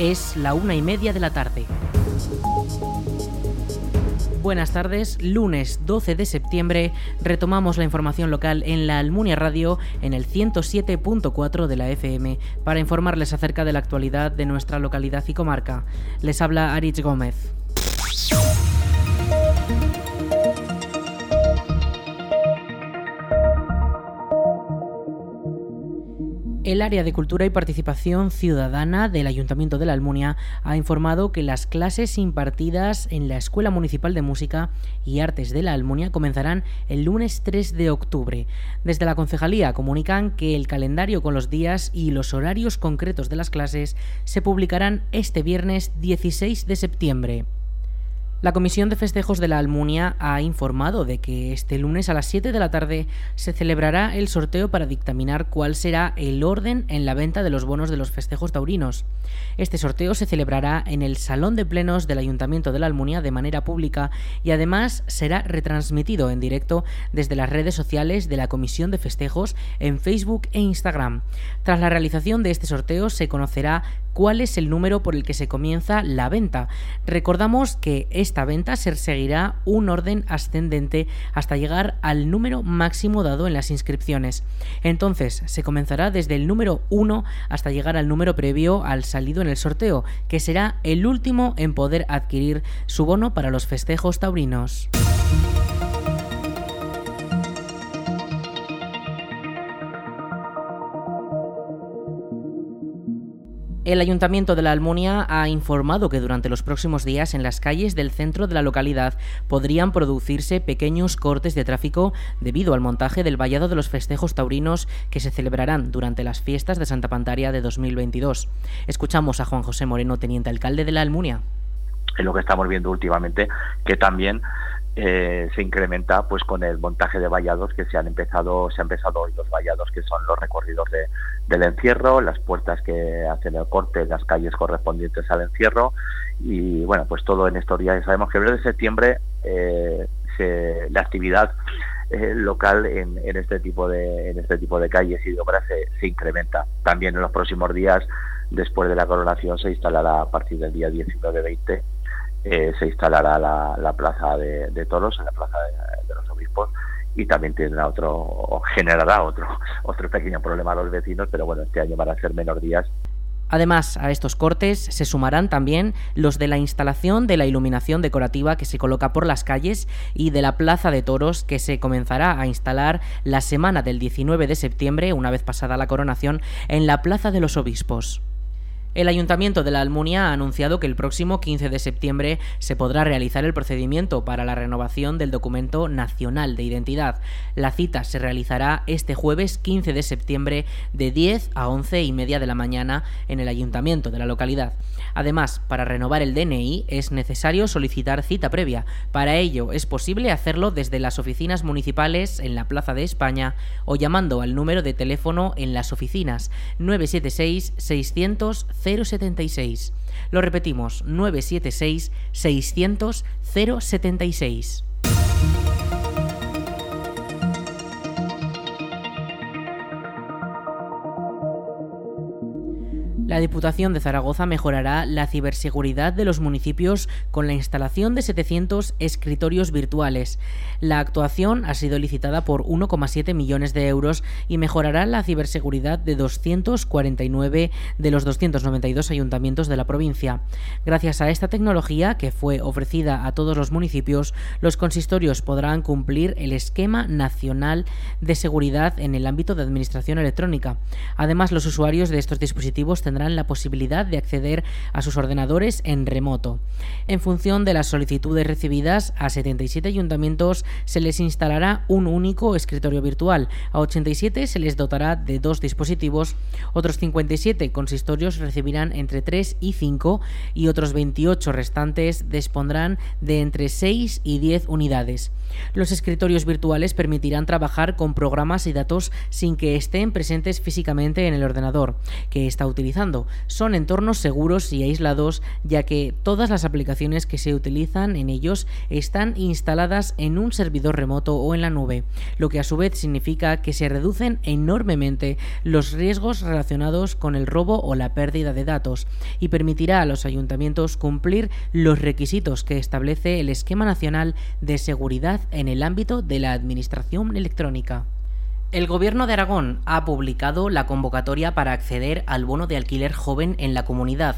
Es la una y media de la tarde. Buenas tardes, lunes 12 de septiembre retomamos la información local en la Almunia Radio en el 107.4 de la FM para informarles acerca de la actualidad de nuestra localidad y comarca. Les habla Aritz Gómez. El área de Cultura y Participación Ciudadana del Ayuntamiento de la Almunia ha informado que las clases impartidas en la Escuela Municipal de Música y Artes de la Almunia comenzarán el lunes 3 de octubre. Desde la concejalía comunican que el calendario con los días y los horarios concretos de las clases se publicarán este viernes 16 de septiembre. La Comisión de Festejos de la Almunia ha informado de que este lunes a las 7 de la tarde se celebrará el sorteo para dictaminar cuál será el orden en la venta de los bonos de los festejos taurinos. Este sorteo se celebrará en el Salón de Plenos del Ayuntamiento de la Almunia de manera pública y además será retransmitido en directo desde las redes sociales de la Comisión de Festejos en Facebook e Instagram. Tras la realización de este sorteo se conocerá cuál es el número por el que se comienza la venta. Recordamos que esta venta se seguirá un orden ascendente hasta llegar al número máximo dado en las inscripciones. Entonces, se comenzará desde el número 1 hasta llegar al número previo al salido en el sorteo, que será el último en poder adquirir su bono para los festejos taurinos. El Ayuntamiento de la Almunia ha informado que durante los próximos días en las calles del centro de la localidad podrían producirse pequeños cortes de tráfico debido al montaje del vallado de los festejos taurinos que se celebrarán durante las fiestas de Santa Pantaria de 2022. Escuchamos a Juan José Moreno, teniente alcalde de la Almunia. Es lo que estamos viendo últimamente, que también eh, se incrementa pues con el montaje de vallados que se han empezado se han empezado hoy los vallados que son los recorridos de, del encierro las puertas que hacen el corte las calles correspondientes al encierro. Y bueno pues todo en estos días. Sabemos que el de septiembre eh, la actividad eh, local en, en, este tipo de en este tipo de calles y de obras se, se incrementa. También en los próximos días después de la coronación se instalará a partir del día 19-20 eh, se instalará la, plaza de, toros en la plaza de, los obispos y también tendrá otro o generará otro otro pequeño problema a los vecinos pero bueno este año van a ser menor días Además, a estos cortes se sumarán también los de la instalación de la iluminación decorativa que se coloca por las calles y de la plaza de toros que se comenzará a instalar la semana del 19 de septiembre, una vez pasada la coronación, en la plaza de los obispos. El Ayuntamiento de la Almunia ha anunciado que el próximo 15 de septiembre se podrá realizar el procedimiento para la renovación del documento nacional de identidad. La cita se realizará este jueves 15 de septiembre de 10 a 11 y media de la mañana en el Ayuntamiento de la localidad. Además, para renovar el DNI es necesario solicitar cita previa. Para ello es posible hacerlo desde las oficinas municipales en la Plaza de España o llamando al número de teléfono en las oficinas 976 600 076. Lo repetimos, 976 600 076. La Diputación de Zaragoza mejorará la ciberseguridad de los municipios con la instalación de 700 escritorios virtuales. La actuación ha sido licitada por 1,7 millones de euros y mejorará la ciberseguridad de 249 de los 292 ayuntamientos de la provincia. Gracias a esta tecnología, que fue ofrecida a todos los municipios, los consistorios podrán cumplir el esquema nacional de seguridad en el ámbito de administración electrónica. Además, los usuarios de estos dispositivos tendrán la posibilidad de acceder a sus ordenadores en remoto. En función de las solicitudes recibidas, a 77 ayuntamientos se les instalará un único escritorio virtual, a 87 se les dotará de dos dispositivos, otros 57 consistorios recibirán entre 3 y 5 y otros 28 restantes dispondrán de entre 6 y 10 unidades. Los escritorios virtuales permitirán trabajar con programas y datos sin que estén presentes físicamente en el ordenador que está utilizando son entornos seguros y aislados, ya que todas las aplicaciones que se utilizan en ellos están instaladas en un servidor remoto o en la nube, lo que a su vez significa que se reducen enormemente los riesgos relacionados con el robo o la pérdida de datos y permitirá a los ayuntamientos cumplir los requisitos que establece el Esquema Nacional de Seguridad en el ámbito de la Administración Electrónica. El Gobierno de Aragón ha publicado la convocatoria para acceder al bono de alquiler joven en la comunidad.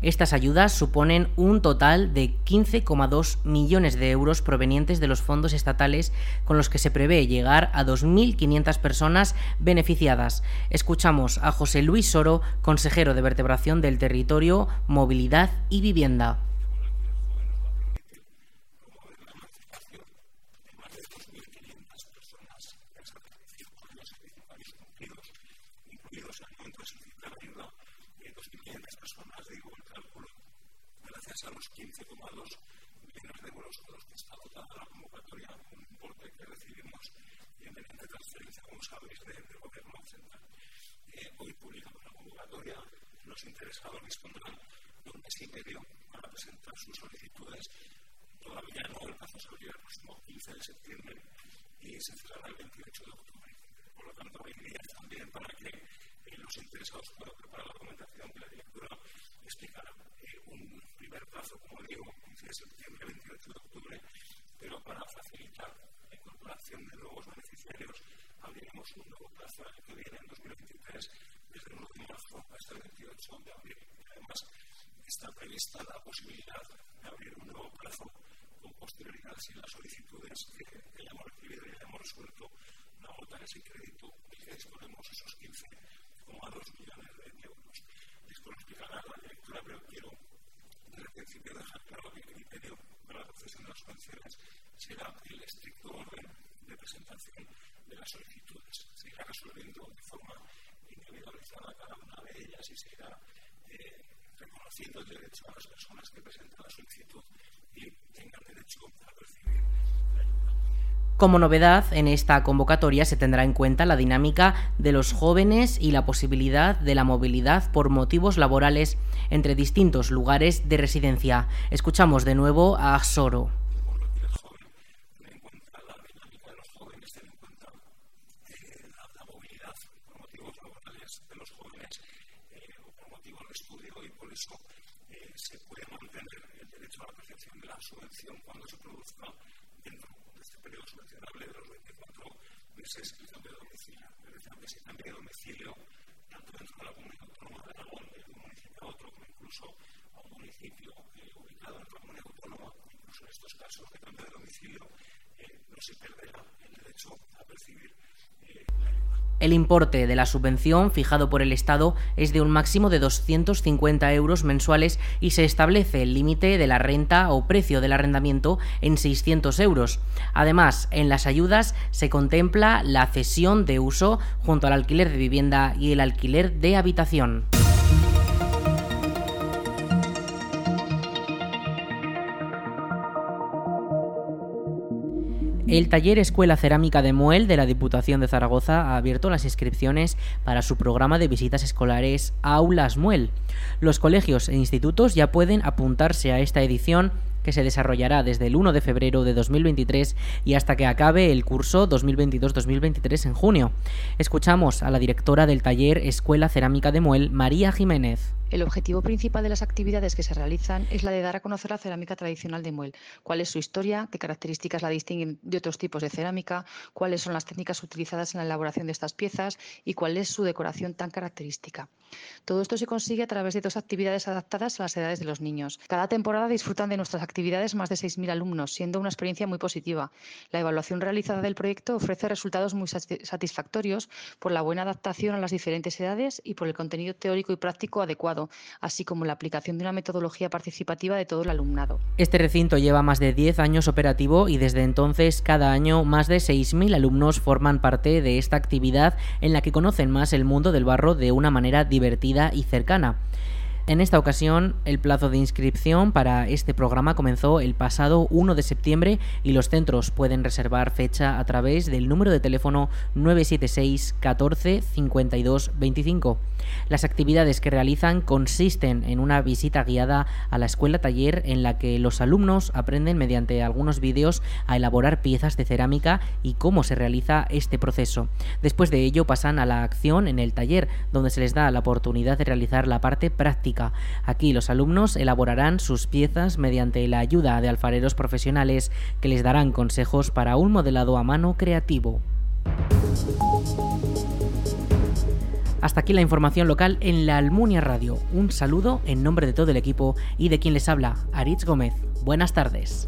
Estas ayudas suponen un total de 15,2 millones de euros provenientes de los fondos estatales con los que se prevé llegar a 2.500 personas beneficiadas. Escuchamos a José Luis Soro, consejero de Vertebración del Territorio, Movilidad y Vivienda. A los 15,2 millones de euros con los que está dotada la convocatoria, un importe que recibimos mediante transferencia, como sabéis, del de Gobierno Central. Eh, hoy publicamos la convocatoria, los interesados dispondrán de un mes y medio para presentar sus solicitudes. Todavía no, el plazo se abrirá el próximo 15 de septiembre y se cerrará el 28 de octubre. Por lo tanto, hay días también para que eh, los interesados puedan preparar la documentación que la directora explicará primer plazo, como digo, 15 de septiembre, 28 de octubre, pero para facilitar la incorporación de nuevos beneficiarios, abriremos un nuevo plazo que viene en 2023, desde el 1 de marzo hasta el 28 de abril. Además, está prevista la posibilidad de abrir un nuevo plazo con posterioridad si las solicitudes que hayamos recibido y hayamos resuelto no agotan ese crédito y que disponemos esos 15,2 millones de euros. Esto lo explicará la directora, pero quiero desde el principio dejar claro que el criterio para la concesión de las subvenciones será el estricto orden de presentación de las solicitudes. Se irá resolviendo de forma individualizada cada una de ellas y se irá eh, reconociendo el derecho a las personas que presentan la solicitud y tengan derecho a recibir la ayuda. Como novedad, en esta convocatoria se tendrá en cuenta la dinámica de los jóvenes y la posibilidad de la movilidad por motivos laborales entre distintos lugares de residencia. Escuchamos de nuevo a Soro. De la subvención cuando se produzca dentro de este periodo subvencionable de los 24 meses el cambio de domicilio. Es decir, que se cambie de domicilio tanto dentro de la comunidad autónoma de Aragón, de un municipio a otro, como incluso a un municipio eh, ubicado en otra comunidad autónoma, incluso en estos casos de cambio de domicilio, eh, no se perderá el derecho a percibir. El importe de la subvención fijado por el Estado es de un máximo de 250 euros mensuales y se establece el límite de la renta o precio del arrendamiento en 600 euros. Además, en las ayudas se contempla la cesión de uso junto al alquiler de vivienda y el alquiler de habitación. El taller Escuela Cerámica de Muel de la Diputación de Zaragoza ha abierto las inscripciones para su programa de visitas escolares Aulas Muel. Los colegios e institutos ya pueden apuntarse a esta edición que se desarrollará desde el 1 de febrero de 2023 y hasta que acabe el curso 2022-2023 en junio. Escuchamos a la directora del taller Escuela Cerámica de Muel, María Jiménez. El objetivo principal de las actividades que se realizan es la de dar a conocer la cerámica tradicional de Muel, cuál es su historia, qué características la distinguen de otros tipos de cerámica, cuáles son las técnicas utilizadas en la elaboración de estas piezas y cuál es su decoración tan característica. Todo esto se consigue a través de dos actividades adaptadas a las edades de los niños. Cada temporada disfrutan de nuestras actividades más de 6.000 alumnos, siendo una experiencia muy positiva. La evaluación realizada del proyecto ofrece resultados muy satisfactorios por la buena adaptación a las diferentes edades y por el contenido teórico y práctico adecuado así como la aplicación de una metodología participativa de todo el alumnado. Este recinto lleva más de 10 años operativo y desde entonces cada año más de 6.000 alumnos forman parte de esta actividad en la que conocen más el mundo del barro de una manera divertida y cercana. En esta ocasión, el plazo de inscripción para este programa comenzó el pasado 1 de septiembre y los centros pueden reservar fecha a través del número de teléfono 976 14 52 25. Las actividades que realizan consisten en una visita guiada a la escuela taller en la que los alumnos aprenden mediante algunos vídeos a elaborar piezas de cerámica y cómo se realiza este proceso. Después de ello pasan a la acción en el taller, donde se les da la oportunidad de realizar la parte práctica Aquí los alumnos elaborarán sus piezas mediante la ayuda de alfareros profesionales que les darán consejos para un modelado a mano creativo. Hasta aquí la información local en la Almunia Radio. Un saludo en nombre de todo el equipo y de quien les habla, Aritz Gómez. Buenas tardes.